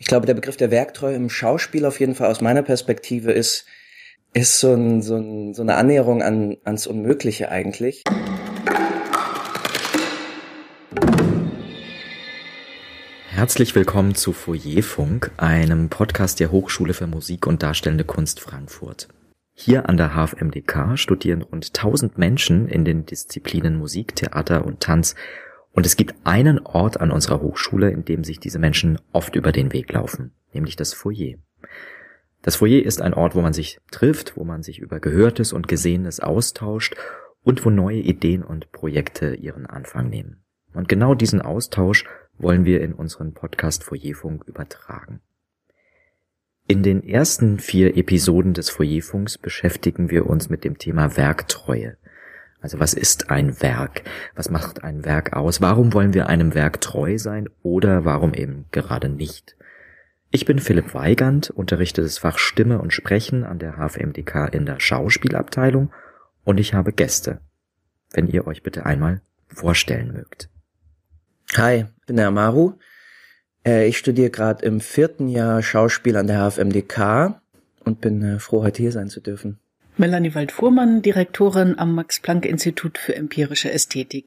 Ich glaube, der Begriff der Werktreue im Schauspiel auf jeden Fall aus meiner Perspektive ist, ist so, ein, so, ein, so eine Annäherung an, ans Unmögliche eigentlich. Herzlich willkommen zu Foyerfunk, einem Podcast der Hochschule für Musik und Darstellende Kunst Frankfurt. Hier an der HFMDK studieren rund 1000 Menschen in den Disziplinen Musik, Theater und Tanz und es gibt einen Ort an unserer Hochschule, in dem sich diese Menschen oft über den Weg laufen, nämlich das Foyer. Das Foyer ist ein Ort, wo man sich trifft, wo man sich über Gehörtes und Gesehenes austauscht und wo neue Ideen und Projekte ihren Anfang nehmen. Und genau diesen Austausch wollen wir in unseren Podcast Foyerfunk übertragen. In den ersten vier Episoden des Foyerfunks beschäftigen wir uns mit dem Thema Werktreue. Also was ist ein Werk? Was macht ein Werk aus? Warum wollen wir einem Werk treu sein oder warum eben gerade nicht? Ich bin Philipp Weigand, unterrichte das Fach Stimme und Sprechen an der HFMDK in der Schauspielabteilung und ich habe Gäste. Wenn ihr euch bitte einmal vorstellen mögt. Hi, ich bin der Amaru. Äh, ich studiere gerade im vierten Jahr Schauspiel an der HFMDK und bin äh, froh, heute hier sein zu dürfen. Melanie Wald-Fuhrmann, Direktorin am Max-Planck-Institut für empirische Ästhetik.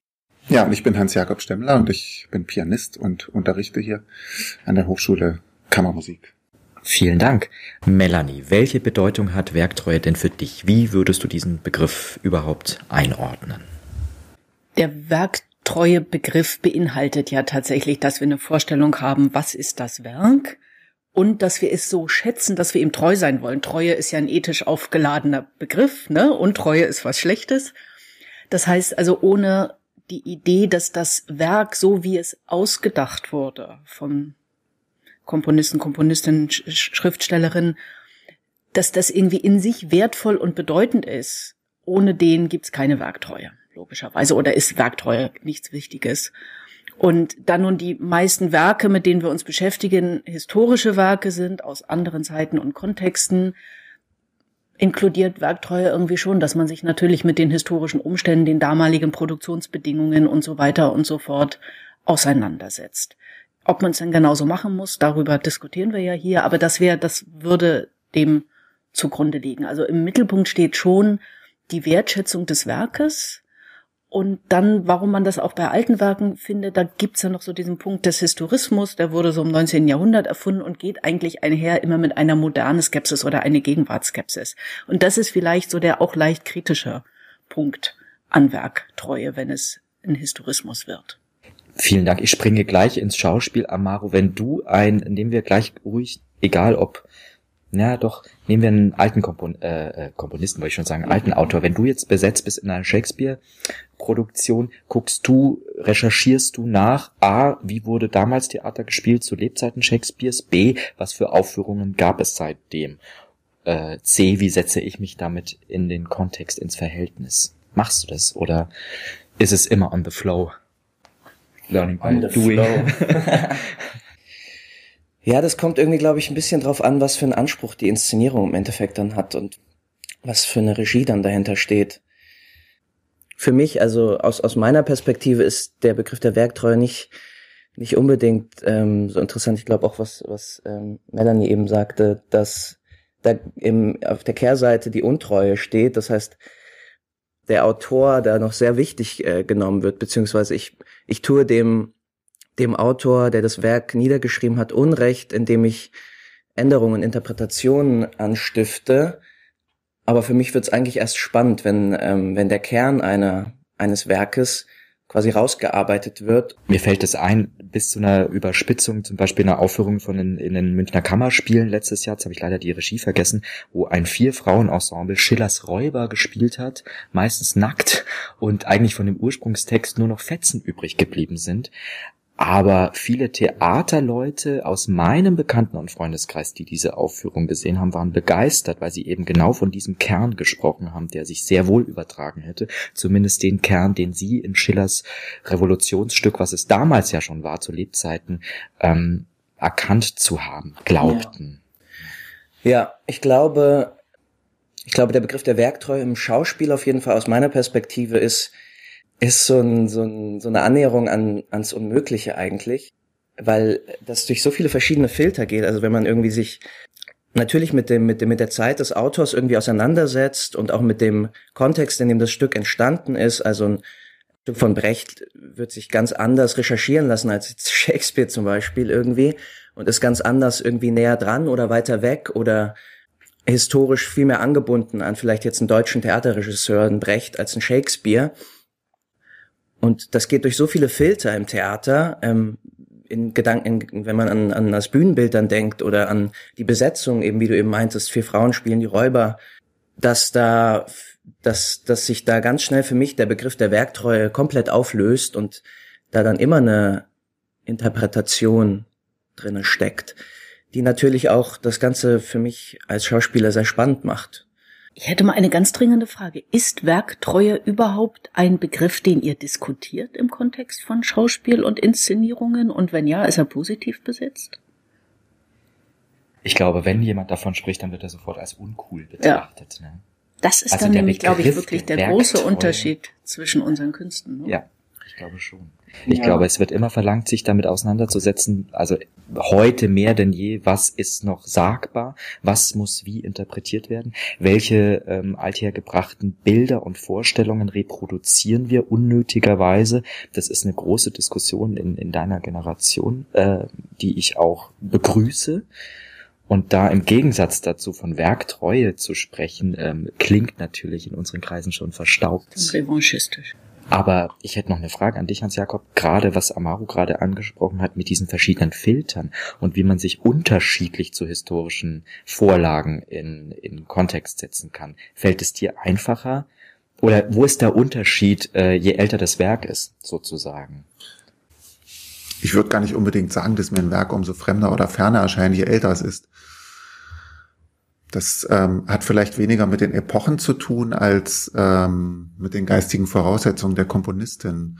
Ja, und ich bin Hans-Jakob Stemmler und ich bin Pianist und unterrichte hier an der Hochschule Kammermusik. Vielen Dank. Melanie, welche Bedeutung hat Werktreue denn für dich? Wie würdest du diesen Begriff überhaupt einordnen? Der Werktreue-Begriff beinhaltet ja tatsächlich, dass wir eine Vorstellung haben, was ist das Werk? Und dass wir es so schätzen, dass wir ihm treu sein wollen. Treue ist ja ein ethisch aufgeladener Begriff, ne? Und Treue ist was Schlechtes. Das heißt also ohne die Idee, dass das Werk, so wie es ausgedacht wurde von Komponisten, Komponistinnen, Schriftstellerinnen, dass das irgendwie in sich wertvoll und bedeutend ist. Ohne den gibt's keine Werktreue, logischerweise. Oder ist Werktreue nichts Wichtiges. Und da nun die meisten Werke, mit denen wir uns beschäftigen, historische Werke sind aus anderen Zeiten und Kontexten, inkludiert Werktreue irgendwie schon, dass man sich natürlich mit den historischen Umständen, den damaligen Produktionsbedingungen und so weiter und so fort auseinandersetzt. Ob man es denn genauso machen muss, darüber diskutieren wir ja hier, aber das wäre, das würde dem zugrunde liegen. Also im Mittelpunkt steht schon die Wertschätzung des Werkes, und dann, warum man das auch bei alten Werken findet, da gibt's ja noch so diesen Punkt des Historismus, der wurde so im 19. Jahrhundert erfunden und geht eigentlich einher immer mit einer modernen Skepsis oder eine Gegenwartsskepsis. Und das ist vielleicht so der auch leicht kritische Punkt an Werktreue, wenn es ein Historismus wird. Vielen Dank. Ich springe gleich ins Schauspiel, Amaro. Wenn du ein, nehmen wir gleich ruhig, egal ob ja, doch, nehmen wir einen alten Kompon äh, äh, Komponisten, wollte ich schon sagen, einen alten Autor. Wenn du jetzt besetzt bist in einer Shakespeare-Produktion, guckst du, recherchierst du nach, A, wie wurde damals Theater gespielt zu Lebzeiten Shakespeares, B, was für Aufführungen gab es seitdem, äh, C, wie setze ich mich damit in den Kontext, ins Verhältnis? Machst du das oder ist es immer on the flow? Learning by doing. Ja, das kommt irgendwie, glaube ich, ein bisschen drauf an, was für einen Anspruch die Inszenierung im Endeffekt dann hat und was für eine Regie dann dahinter steht. Für mich, also aus, aus meiner Perspektive, ist der Begriff der Werktreue nicht, nicht unbedingt ähm, so interessant. Ich glaube auch, was, was ähm, Melanie eben sagte, dass da im, auf der Kehrseite die Untreue steht. Das heißt, der Autor da noch sehr wichtig äh, genommen wird, beziehungsweise ich, ich tue dem dem Autor, der das Werk niedergeschrieben hat, Unrecht, indem ich Änderungen, Interpretationen anstifte. Aber für mich wird es eigentlich erst spannend, wenn, ähm, wenn der Kern einer, eines Werkes quasi rausgearbeitet wird. Mir fällt es ein, bis zu einer Überspitzung, zum Beispiel einer Aufführung von den, in den Münchner Kammerspielen letztes Jahr, jetzt habe ich leider die Regie vergessen, wo ein Vier-Frauen-Ensemble Schillers Räuber gespielt hat, meistens nackt und eigentlich von dem Ursprungstext nur noch Fetzen übrig geblieben sind. Aber viele Theaterleute aus meinem Bekannten- und Freundeskreis, die diese Aufführung gesehen haben, waren begeistert, weil sie eben genau von diesem Kern gesprochen haben, der sich sehr wohl übertragen hätte. Zumindest den Kern, den sie in Schillers Revolutionsstück, was es damals ja schon war, zu Lebzeiten, ähm, erkannt zu haben, glaubten. Ja. ja, ich glaube, ich glaube, der Begriff der Werktreue im Schauspiel auf jeden Fall aus meiner Perspektive ist, ist so, ein, so, ein, so eine Annäherung an, ans Unmögliche eigentlich. weil das durch so viele verschiedene Filter geht. Also wenn man irgendwie sich natürlich mit dem, mit dem, mit der Zeit des Autors irgendwie auseinandersetzt und auch mit dem Kontext, in dem das Stück entstanden ist. Also ein Stück von Brecht wird sich ganz anders recherchieren lassen als Shakespeare zum Beispiel irgendwie und ist ganz anders irgendwie näher dran oder weiter weg oder historisch viel mehr angebunden an vielleicht jetzt einen deutschen Theaterregisseur, einen Brecht, als einen Shakespeare. Und das geht durch so viele Filter im Theater, ähm, in Gedanken, wenn man an, an das Bühnenbild dann denkt oder an die Besetzung, eben wie du eben meintest, vier Frauen spielen die Räuber, dass da, dass, dass sich da ganz schnell für mich der Begriff der Werktreue komplett auflöst und da dann immer eine Interpretation drinne steckt, die natürlich auch das Ganze für mich als Schauspieler sehr spannend macht. Ich hätte mal eine ganz dringende Frage. Ist Werktreue überhaupt ein Begriff, den ihr diskutiert im Kontext von Schauspiel und Inszenierungen? Und wenn ja, ist er positiv besetzt? Ich glaube, wenn jemand davon spricht, dann wird er sofort als uncool betrachtet. Ja. Ne? Das ist also dann nämlich, glaube ich, wirklich der, der große Unterschied zwischen unseren Künsten. Ne? Ja, ich glaube schon. Ich ja. glaube, es wird immer verlangt, sich damit auseinanderzusetzen, also heute mehr denn je, was ist noch sagbar, was muss wie interpretiert werden, welche ähm, althergebrachten Bilder und Vorstellungen reproduzieren wir unnötigerweise. Das ist eine große Diskussion in, in deiner Generation, äh, die ich auch begrüße. Und da im Gegensatz dazu von Werktreue zu sprechen, ähm, klingt natürlich in unseren Kreisen schon verstaubt. Revanchistisch. Aber ich hätte noch eine Frage an dich, Hans-Jakob, gerade was Amaru gerade angesprochen hat mit diesen verschiedenen Filtern und wie man sich unterschiedlich zu historischen Vorlagen in, in Kontext setzen kann. Fällt es dir einfacher? Oder wo ist der Unterschied, äh, je älter das Werk ist, sozusagen? Ich würde gar nicht unbedingt sagen, dass mir ein Werk umso fremder oder ferner erscheint, je älter es ist. Das ähm, hat vielleicht weniger mit den Epochen zu tun als ähm, mit den geistigen Voraussetzungen der Komponistin.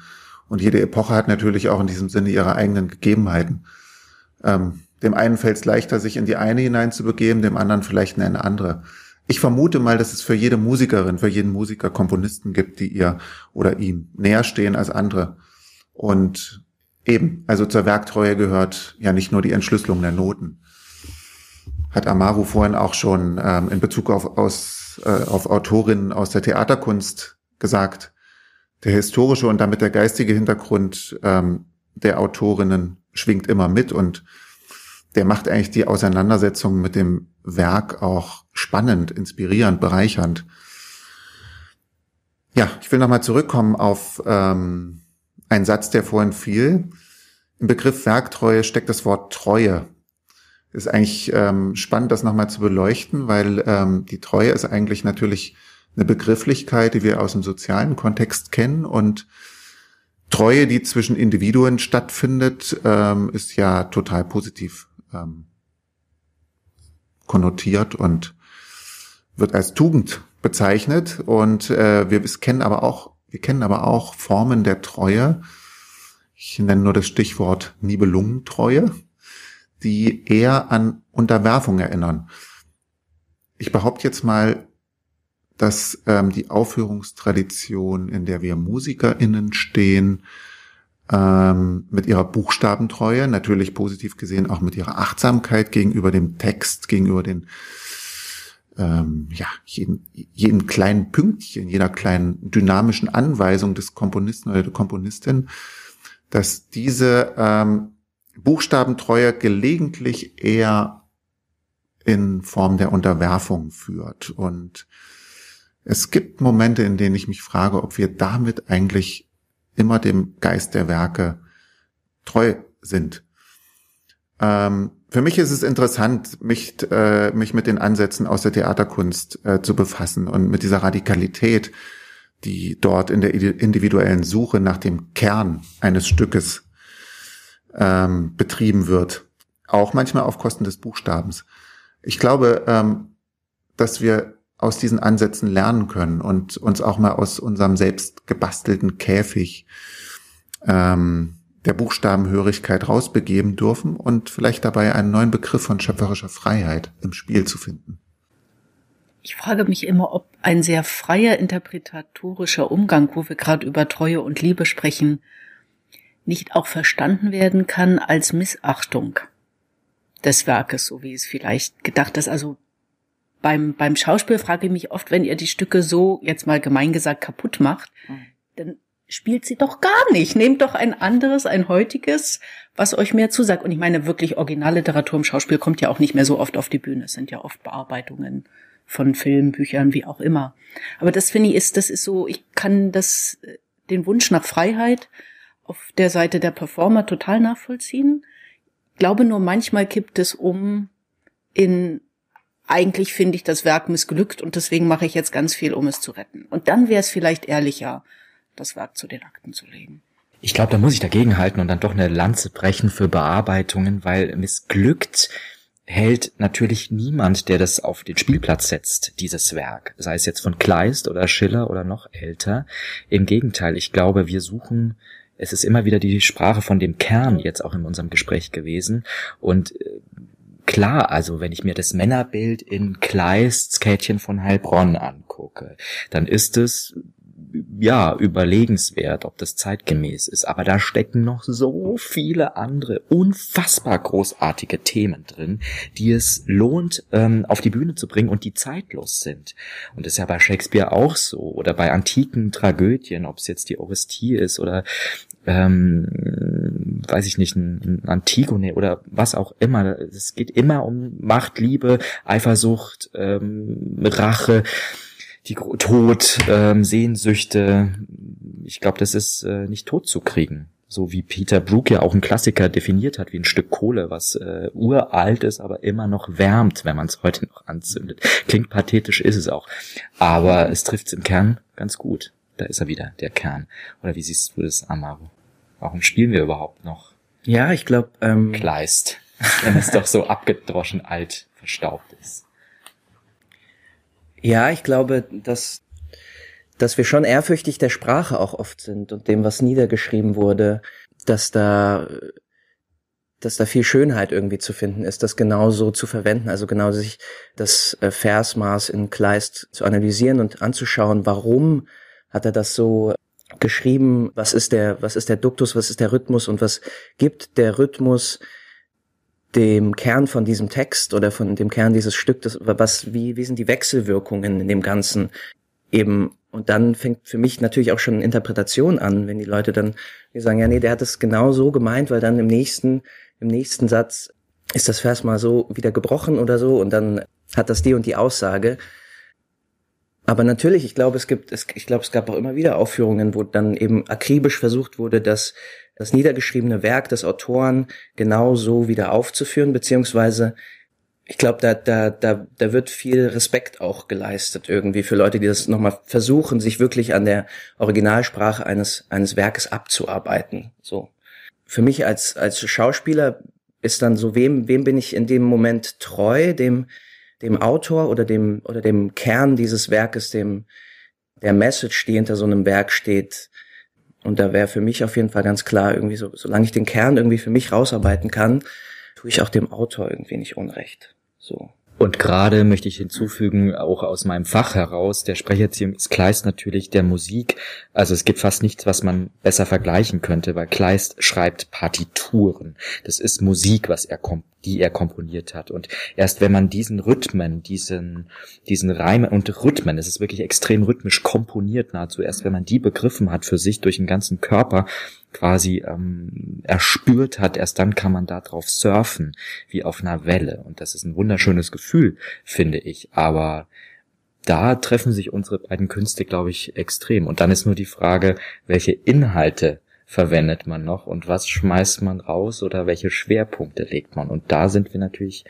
Und jede Epoche hat natürlich auch in diesem Sinne ihre eigenen Gegebenheiten. Ähm, dem einen fällt es leichter, sich in die eine hineinzubegeben, dem anderen vielleicht in eine andere. Ich vermute mal, dass es für jede Musikerin, für jeden Musiker Komponisten gibt, die ihr oder ihm näher stehen als andere. Und eben, also zur Werktreue gehört ja nicht nur die Entschlüsselung der Noten hat Amaru vorhin auch schon ähm, in Bezug auf, aus, äh, auf Autorinnen aus der Theaterkunst gesagt. Der historische und damit der geistige Hintergrund ähm, der Autorinnen schwingt immer mit und der macht eigentlich die Auseinandersetzung mit dem Werk auch spannend, inspirierend, bereichernd. Ja, ich will nochmal zurückkommen auf ähm, einen Satz, der vorhin fiel. Im Begriff Werktreue steckt das Wort Treue ist eigentlich ähm, spannend, das nochmal zu beleuchten, weil ähm, die Treue ist eigentlich natürlich eine Begrifflichkeit, die wir aus dem sozialen Kontext kennen. Und Treue, die zwischen Individuen stattfindet, ähm, ist ja total positiv ähm, konnotiert und wird als Tugend bezeichnet. Und äh, wir kennen aber auch wir kennen aber auch Formen der Treue. Ich nenne nur das Stichwort Nibelungentreue die eher an Unterwerfung erinnern. Ich behaupte jetzt mal, dass ähm, die Aufführungstradition, in der wir MusikerInnen stehen, ähm, mit ihrer Buchstabentreue, natürlich positiv gesehen auch mit ihrer Achtsamkeit gegenüber dem Text, gegenüber den ähm, ja, jeden, jeden kleinen Pünktchen, jeder kleinen dynamischen Anweisung des Komponisten oder der Komponistin, dass diese ähm, Buchstabentreue gelegentlich eher in Form der Unterwerfung führt. Und es gibt Momente, in denen ich mich frage, ob wir damit eigentlich immer dem Geist der Werke treu sind. Ähm, für mich ist es interessant, mich, äh, mich mit den Ansätzen aus der Theaterkunst äh, zu befassen und mit dieser Radikalität, die dort in der individuellen Suche nach dem Kern eines Stückes ähm, betrieben wird. Auch manchmal auf Kosten des Buchstabens. Ich glaube, ähm, dass wir aus diesen Ansätzen lernen können und uns auch mal aus unserem selbst gebastelten Käfig ähm, der Buchstabenhörigkeit rausbegeben dürfen und vielleicht dabei einen neuen Begriff von schöpferischer Freiheit im Spiel zu finden. Ich frage mich immer, ob ein sehr freier interpretatorischer Umgang, wo wir gerade über Treue und Liebe sprechen, nicht auch verstanden werden kann als Missachtung des Werkes, so wie es vielleicht gedacht ist. Also beim, beim Schauspiel frage ich mich oft, wenn ihr die Stücke so, jetzt mal gemein gesagt, kaputt macht, mhm. dann spielt sie doch gar nicht. Nehmt doch ein anderes, ein heutiges, was euch mehr zusagt. Und ich meine, wirklich Originalliteratur im Schauspiel kommt ja auch nicht mehr so oft auf die Bühne. Es sind ja oft Bearbeitungen von Filmen, Büchern, wie auch immer. Aber das finde ich ist, das ist so, ich kann das, den Wunsch nach Freiheit auf der Seite der Performer total nachvollziehen. Ich glaube nur, manchmal kippt es um in eigentlich finde ich das Werk missglückt und deswegen mache ich jetzt ganz viel, um es zu retten. Und dann wäre es vielleicht ehrlicher, das Werk zu den Akten zu legen. Ich glaube, da muss ich dagegen halten und dann doch eine Lanze brechen für Bearbeitungen, weil missglückt hält natürlich niemand, der das auf den Spielplatz setzt, dieses Werk, sei es jetzt von Kleist oder Schiller oder noch älter. Im Gegenteil, ich glaube, wir suchen es ist immer wieder die Sprache von dem Kern jetzt auch in unserem Gespräch gewesen. Und äh, klar, also wenn ich mir das Männerbild in Kleists Kätchen von Heilbronn angucke, dann ist es ja, überlegenswert, ob das zeitgemäß ist. Aber da stecken noch so viele andere unfassbar großartige Themen drin, die es lohnt, ähm, auf die Bühne zu bringen und die zeitlos sind. Und das ist ja bei Shakespeare auch so. Oder bei antiken Tragödien, ob es jetzt die Orestie ist oder ähm, weiß ich nicht, ein, ein Antigone oder was auch immer. Es geht immer um Macht, Liebe, Eifersucht, ähm, Rache die Tod, ähm, Sehnsüchte. Ich glaube, das ist äh, nicht tot zu kriegen. So wie Peter Brook ja auch ein Klassiker definiert hat, wie ein Stück Kohle, was äh, uralt ist, aber immer noch wärmt, wenn man es heute noch anzündet. Klingt pathetisch, ist es auch. Aber es trifft es im Kern ganz gut. Da ist er wieder, der Kern. Oder wie siehst du das, Amaro? Warum spielen wir überhaupt noch? Ja, ich glaube, ähm, Kleist, wenn es doch so abgedroschen alt verstaubt ist. Ja, ich glaube, dass, dass wir schon ehrfürchtig der Sprache auch oft sind und dem, was niedergeschrieben wurde, dass da, dass da viel Schönheit irgendwie zu finden ist, das genauso zu verwenden, also genau sich das äh, Versmaß in Kleist zu analysieren und anzuschauen, warum hat er das so geschrieben, was ist der, was ist der Duktus, was ist der Rhythmus? Und was gibt der Rhythmus dem Kern von diesem Text oder von dem Kern dieses Stücks, was, wie, wie sind die Wechselwirkungen in dem Ganzen eben, und dann fängt für mich natürlich auch schon Interpretation an, wenn die Leute dann sagen, ja, nee, der hat es genau so gemeint, weil dann im nächsten, im nächsten Satz ist das Vers mal so wieder gebrochen oder so und dann hat das die und die Aussage. Aber natürlich, ich glaube, es gibt, es, ich glaube, es gab auch immer wieder Aufführungen, wo dann eben akribisch versucht wurde, das das niedergeschriebene Werk des Autoren genau so wieder aufzuführen, beziehungsweise ich glaube, da, da, da, da wird viel Respekt auch geleistet irgendwie für Leute, die das nochmal versuchen, sich wirklich an der Originalsprache eines, eines Werkes abzuarbeiten. So. Für mich als, als Schauspieler ist dann so, wem, wem bin ich in dem Moment treu, dem, dem Autor oder dem, oder dem Kern dieses Werkes, dem, der Message, die hinter so einem Werk steht, und da wäre für mich auf jeden Fall ganz klar, irgendwie so, solange ich den Kern irgendwie für mich rausarbeiten kann, tue ich auch dem Autor irgendwie nicht Unrecht. So. Und gerade möchte ich hinzufügen, auch aus meinem Fach heraus, der Sprecherziehung ist Kleist natürlich der Musik. Also es gibt fast nichts, was man besser vergleichen könnte, weil Kleist schreibt Partituren. Das ist Musik, was er kommt die er komponiert hat. Und erst wenn man diesen Rhythmen, diesen, diesen Reimen und Rhythmen, es ist wirklich extrem rhythmisch komponiert nahezu, erst wenn man die begriffen hat für sich durch den ganzen Körper, quasi ähm, erspürt hat, erst dann kann man da drauf surfen, wie auf einer Welle. Und das ist ein wunderschönes Gefühl, finde ich. Aber da treffen sich unsere beiden Künste, glaube ich, extrem. Und dann ist nur die Frage, welche Inhalte verwendet man noch und was schmeißt man raus oder welche Schwerpunkte legt man. Und da sind wir natürlich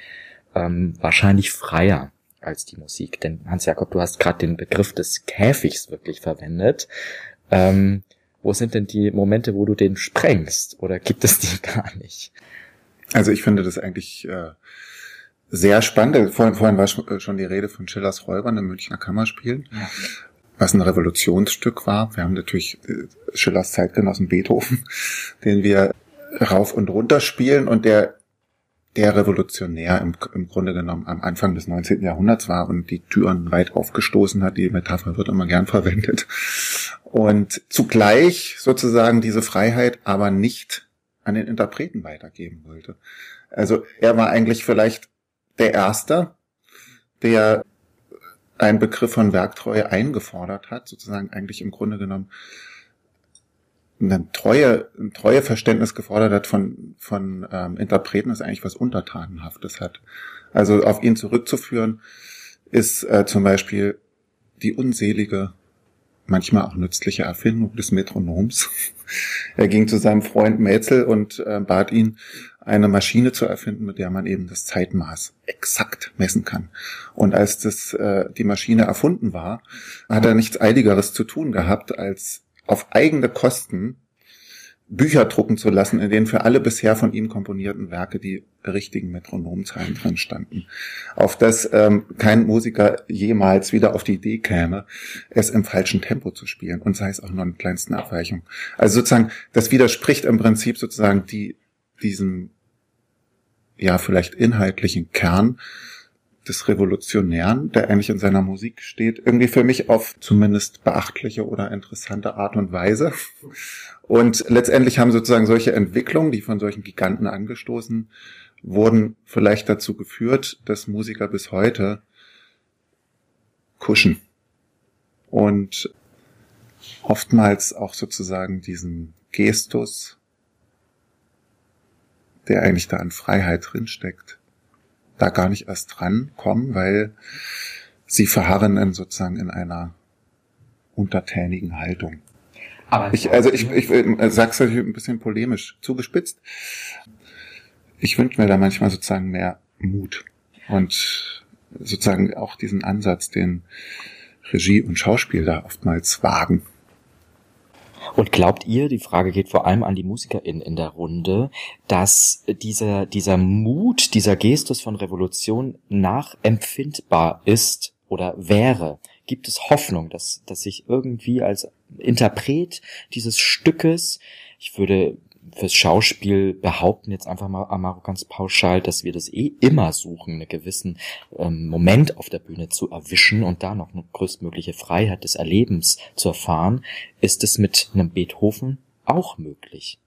ähm, wahrscheinlich freier als die Musik. Denn Hans Jakob, du hast gerade den Begriff des Käfigs wirklich verwendet. Ähm, wo sind denn die Momente, wo du den sprengst? Oder gibt es die gar nicht? Also ich finde das eigentlich äh, sehr spannend. Vorhin, vorhin war schon die Rede von Schillers Räubern im Münchner Kammerspiel, ja. was ein Revolutionsstück war. Wir haben natürlich äh, Schillers Zeitgenossen Beethoven, den wir rauf und runter spielen und der der revolutionär im, im Grunde genommen am Anfang des 19. Jahrhunderts war und die Türen weit aufgestoßen hat. Die Metapher wird immer gern verwendet. Und zugleich sozusagen diese Freiheit aber nicht an den Interpreten weitergeben wollte. Also er war eigentlich vielleicht der Erste, der einen Begriff von Werktreue eingefordert hat, sozusagen eigentlich im Grunde genommen ein Treue, ein Treueverständnis gefordert hat von, von ähm, Interpreten, das eigentlich was Untertanenhaftes hat. Also auf ihn zurückzuführen ist äh, zum Beispiel die unselige, manchmal auch nützliche Erfindung des Metronoms. er ging zu seinem Freund Mäzel und äh, bat ihn, eine Maschine zu erfinden, mit der man eben das Zeitmaß exakt messen kann. Und als das äh, die Maschine erfunden war, hat er nichts Eiligeres zu tun gehabt, als auf eigene Kosten Bücher drucken zu lassen, in denen für alle bisher von ihm komponierten Werke die richtigen Metronomzahlen drin standen. Auf das ähm, kein Musiker jemals wieder auf die Idee käme, es im falschen Tempo zu spielen und sei es auch nur in kleinsten Abweichungen. Also sozusagen, das widerspricht im Prinzip sozusagen die, diesem, ja, vielleicht inhaltlichen Kern des Revolutionären, der eigentlich in seiner Musik steht, irgendwie für mich auf zumindest beachtliche oder interessante Art und Weise. Und letztendlich haben sozusagen solche Entwicklungen, die von solchen Giganten angestoßen wurden, vielleicht dazu geführt, dass Musiker bis heute kuschen und oftmals auch sozusagen diesen Gestus, der eigentlich da an Freiheit drinsteckt, da gar nicht erst dran kommen, weil sie verharren in sozusagen in einer untertänigen Haltung. Aber ich, also ich, ich, ich äh, sag's euch ein bisschen polemisch zugespitzt. Ich wünsche mir da manchmal sozusagen mehr Mut und sozusagen auch diesen Ansatz, den Regie und Schauspiel da oftmals wagen. Und glaubt ihr, die Frage geht vor allem an die MusikerInnen in der Runde, dass dieser, dieser Mut, dieser Gestus von Revolution nachempfindbar ist oder wäre? Gibt es Hoffnung, dass, dass sich irgendwie als Interpret dieses Stückes, ich würde fürs Schauspiel behaupten jetzt einfach mal Amaro ganz pauschal, dass wir das eh immer suchen, einen gewissen ähm, Moment auf der Bühne zu erwischen und da noch eine größtmögliche Freiheit des Erlebens zu erfahren, ist es mit einem Beethoven auch möglich.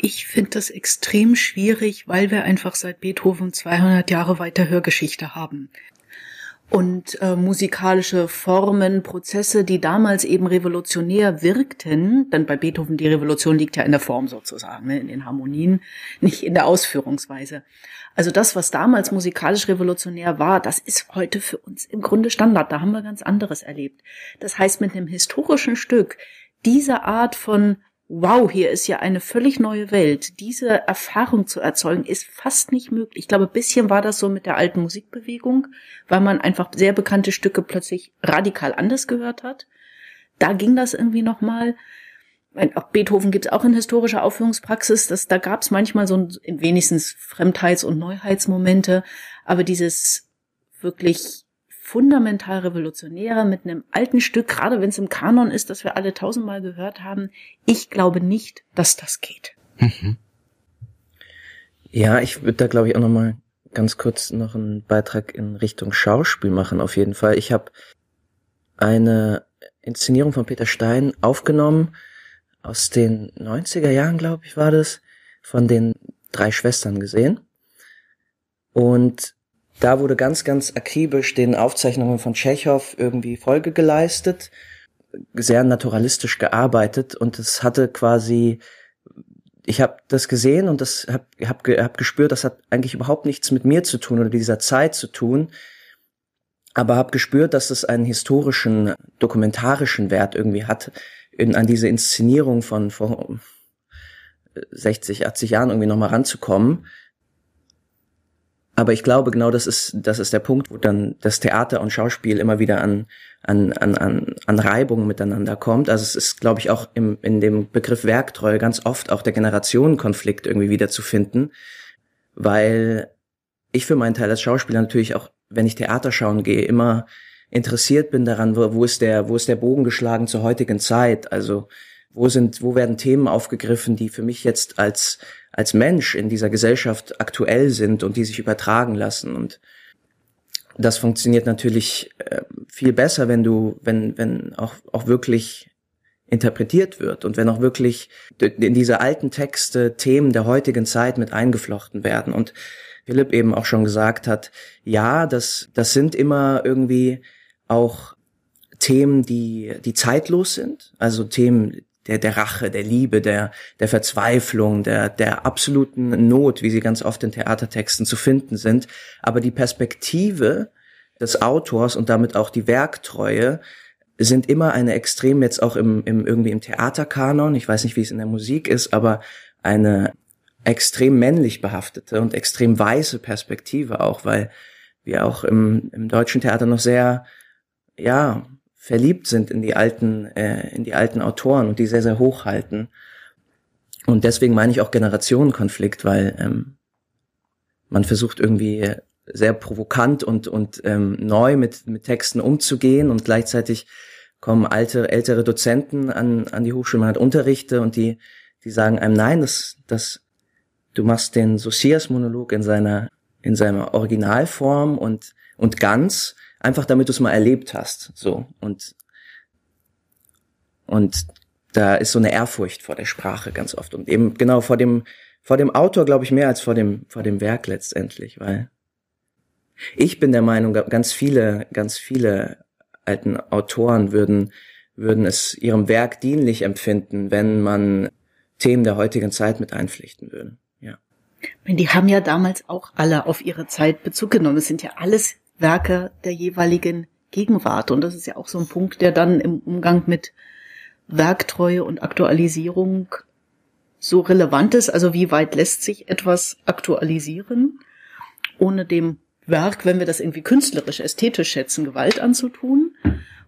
Ich finde das extrem schwierig, weil wir einfach seit Beethoven 200 Jahre weiter Hörgeschichte haben und äh, musikalische Formen, Prozesse, die damals eben revolutionär wirkten, denn bei Beethoven die Revolution liegt ja in der Form sozusagen, ne, in den Harmonien, nicht in der Ausführungsweise. Also das, was damals musikalisch revolutionär war, das ist heute für uns im Grunde Standard. Da haben wir ganz anderes erlebt. Das heißt, mit einem historischen Stück diese Art von wow, hier ist ja eine völlig neue Welt. Diese Erfahrung zu erzeugen, ist fast nicht möglich. Ich glaube, ein bisschen war das so mit der alten Musikbewegung, weil man einfach sehr bekannte Stücke plötzlich radikal anders gehört hat. Da ging das irgendwie nochmal. Auch Beethoven gibt es auch in historischer Aufführungspraxis. Das, da gab es manchmal so ein, wenigstens Fremdheits- und Neuheitsmomente. Aber dieses wirklich fundamental revolutionärer mit einem alten Stück, gerade wenn es im Kanon ist, das wir alle tausendmal gehört haben. Ich glaube nicht, dass das geht. Mhm. Ja, ich würde da glaube ich auch noch mal ganz kurz noch einen Beitrag in Richtung Schauspiel machen. Auf jeden Fall. Ich habe eine Inszenierung von Peter Stein aufgenommen aus den 90er Jahren, glaube ich, war das, von den drei Schwestern gesehen. Und da wurde ganz, ganz akribisch den Aufzeichnungen von Tschechow irgendwie Folge geleistet, sehr naturalistisch gearbeitet und es hatte quasi, ich habe das gesehen und das habe hab, hab gespürt, das hat eigentlich überhaupt nichts mit mir zu tun oder dieser Zeit zu tun, aber habe gespürt, dass es einen historischen, dokumentarischen Wert irgendwie hat, in, an diese Inszenierung von vor 60, 80 Jahren irgendwie nochmal ranzukommen aber ich glaube, genau das ist, das ist der Punkt, wo dann das Theater und Schauspiel immer wieder an, an, an, an, an Reibung miteinander kommt. Also es ist, glaube ich, auch im, in dem Begriff Werktreue ganz oft auch der Generationenkonflikt irgendwie wieder zu finden, weil ich für meinen Teil als Schauspieler natürlich auch, wenn ich Theater schauen gehe, immer interessiert bin daran, wo, wo ist der, wo ist der Bogen geschlagen zur heutigen Zeit? Also wo sind, wo werden Themen aufgegriffen, die für mich jetzt als als Mensch in dieser Gesellschaft aktuell sind und die sich übertragen lassen. Und das funktioniert natürlich äh, viel besser, wenn du, wenn, wenn auch, auch wirklich interpretiert wird und wenn auch wirklich in diese alten Texte Themen der heutigen Zeit mit eingeflochten werden und Philipp eben auch schon gesagt hat, ja, das, das sind immer irgendwie auch Themen, die, die zeitlos sind, also Themen der, der Rache, der Liebe, der, der Verzweiflung, der, der absoluten Not, wie sie ganz oft in Theatertexten zu finden sind. Aber die Perspektive des Autors und damit auch die Werktreue sind immer eine extrem jetzt auch im, im irgendwie im Theaterkanon, ich weiß nicht, wie es in der Musik ist, aber eine extrem männlich behaftete und extrem weiße Perspektive auch, weil wir auch im, im deutschen Theater noch sehr, ja, verliebt sind in die alten, äh, in die alten Autoren und die sehr, sehr hochhalten. Und deswegen meine ich auch Generationenkonflikt, weil ähm, man versucht irgendwie sehr provokant und, und ähm, neu mit, mit Texten umzugehen und gleichzeitig kommen alte, ältere Dozenten an, an die Hochschule, man hat Unterrichte und die, die sagen einem, nein, das, das, du machst den Socias-Monolog in seiner, in seiner Originalform und, und ganz, einfach damit du es mal erlebt hast, so, und, und da ist so eine Ehrfurcht vor der Sprache ganz oft und eben genau vor dem, vor dem Autor, glaube ich, mehr als vor dem, vor dem Werk letztendlich, weil ich bin der Meinung, ganz viele, ganz viele alten Autoren würden, würden es ihrem Werk dienlich empfinden, wenn man Themen der heutigen Zeit mit einpflichten würde. Ja. Die haben ja damals auch alle auf ihre Zeit Bezug genommen. Es sind ja alles Werke der jeweiligen Gegenwart. Und das ist ja auch so ein Punkt, der dann im Umgang mit Werktreue und Aktualisierung so relevant ist. Also wie weit lässt sich etwas aktualisieren, ohne dem Werk, wenn wir das irgendwie künstlerisch, ästhetisch schätzen, Gewalt anzutun?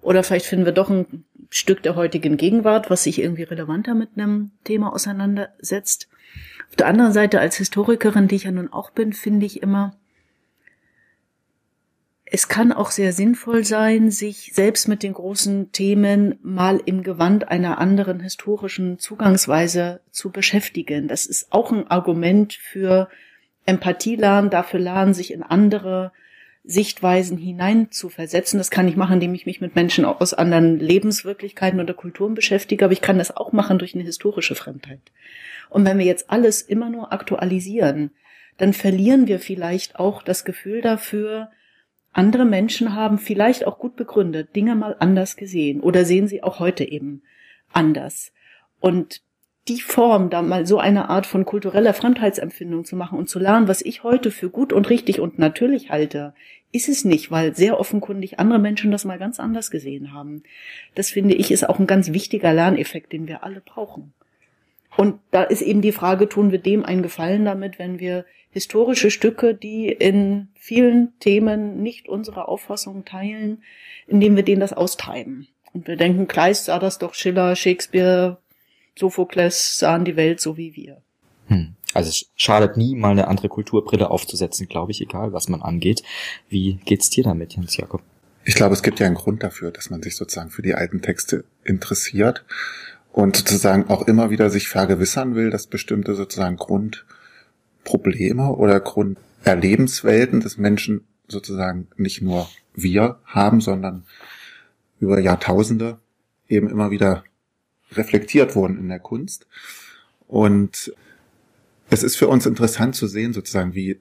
Oder vielleicht finden wir doch ein Stück der heutigen Gegenwart, was sich irgendwie relevanter mit einem Thema auseinandersetzt. Auf der anderen Seite als Historikerin, die ich ja nun auch bin, finde ich immer, es kann auch sehr sinnvoll sein, sich selbst mit den großen Themen mal im Gewand einer anderen historischen Zugangsweise zu beschäftigen. Das ist auch ein Argument für Empathie lernen, dafür lernen, sich in andere Sichtweisen hinein zu versetzen. Das kann ich machen, indem ich mich mit Menschen aus anderen Lebenswirklichkeiten oder Kulturen beschäftige, aber ich kann das auch machen durch eine historische Fremdheit. Und wenn wir jetzt alles immer nur aktualisieren, dann verlieren wir vielleicht auch das Gefühl dafür, andere Menschen haben vielleicht auch gut begründet Dinge mal anders gesehen oder sehen sie auch heute eben anders. Und die Form, da mal so eine Art von kultureller Fremdheitsempfindung zu machen und zu lernen, was ich heute für gut und richtig und natürlich halte, ist es nicht, weil sehr offenkundig andere Menschen das mal ganz anders gesehen haben. Das finde ich ist auch ein ganz wichtiger Lerneffekt, den wir alle brauchen. Und da ist eben die Frage, tun wir dem einen Gefallen damit, wenn wir historische Stücke, die in vielen Themen nicht unsere Auffassung teilen, indem wir denen das austreiben. Und wir denken, Kleist sah das doch, Schiller, Shakespeare, Sophokles sahen die Welt so wie wir. Hm. Also es schadet nie, mal eine andere Kulturbrille aufzusetzen, glaube ich, egal was man angeht. Wie geht's dir damit, Jens Jakob? Ich glaube, es gibt ja einen Grund dafür, dass man sich sozusagen für die alten Texte interessiert und sozusagen auch immer wieder sich vergewissern will, dass bestimmte sozusagen Grundprobleme oder Grunderlebenswelten des Menschen sozusagen nicht nur wir haben, sondern über Jahrtausende eben immer wieder reflektiert wurden in der Kunst. Und es ist für uns interessant zu sehen, sozusagen, wie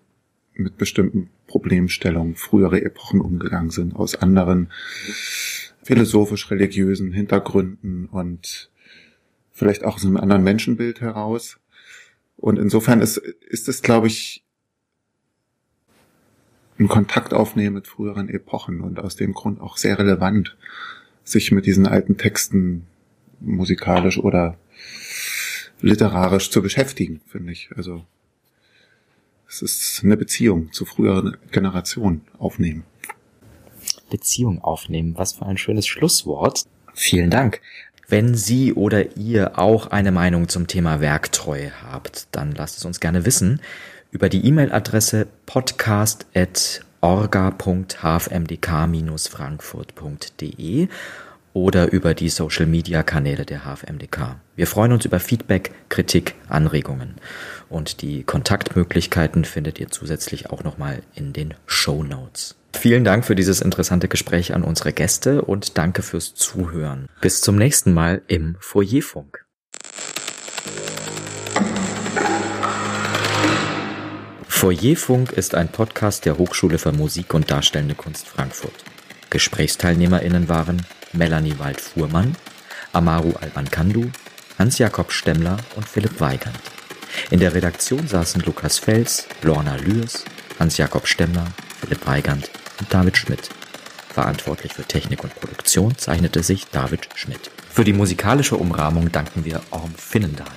mit bestimmten Problemstellungen frühere Epochen umgegangen sind, aus anderen philosophisch-religiösen Hintergründen und vielleicht auch aus einem anderen Menschenbild heraus. Und insofern ist, ist es, glaube ich, ein Kontakt aufnehmen mit früheren Epochen und aus dem Grund auch sehr relevant, sich mit diesen alten Texten musikalisch oder literarisch zu beschäftigen, finde ich. Also es ist eine Beziehung zu früheren Generationen aufnehmen. Beziehung aufnehmen, was für ein schönes Schlusswort. Vielen Dank. Wenn Sie oder ihr auch eine Meinung zum Thema Werktreue habt, dann lasst es uns gerne wissen über die E-Mail-Adresse podcast.orga.hfmdk-frankfurt.de oder über die Social-Media-Kanäle der HFMDK. Wir freuen uns über Feedback, Kritik, Anregungen. Und die Kontaktmöglichkeiten findet ihr zusätzlich auch nochmal in den Show Notes. Vielen Dank für dieses interessante Gespräch an unsere Gäste und danke fürs Zuhören. Bis zum nächsten Mal im Foyerfunk. Foyerfunk ist ein Podcast der Hochschule für Musik und Darstellende Kunst Frankfurt. GesprächsteilnehmerInnen waren Melanie Wald-Fuhrmann, Amaru Albankandu, Hans-Jakob Stemmler und Philipp Weigand. In der Redaktion saßen Lukas Fels, Lorna Lüers, Hans-Jakob Stemmler, Philipp Weigand David Schmidt. Verantwortlich für Technik und Produktion zeichnete sich David Schmidt. Für die musikalische Umrahmung danken wir Orm Finnendahl.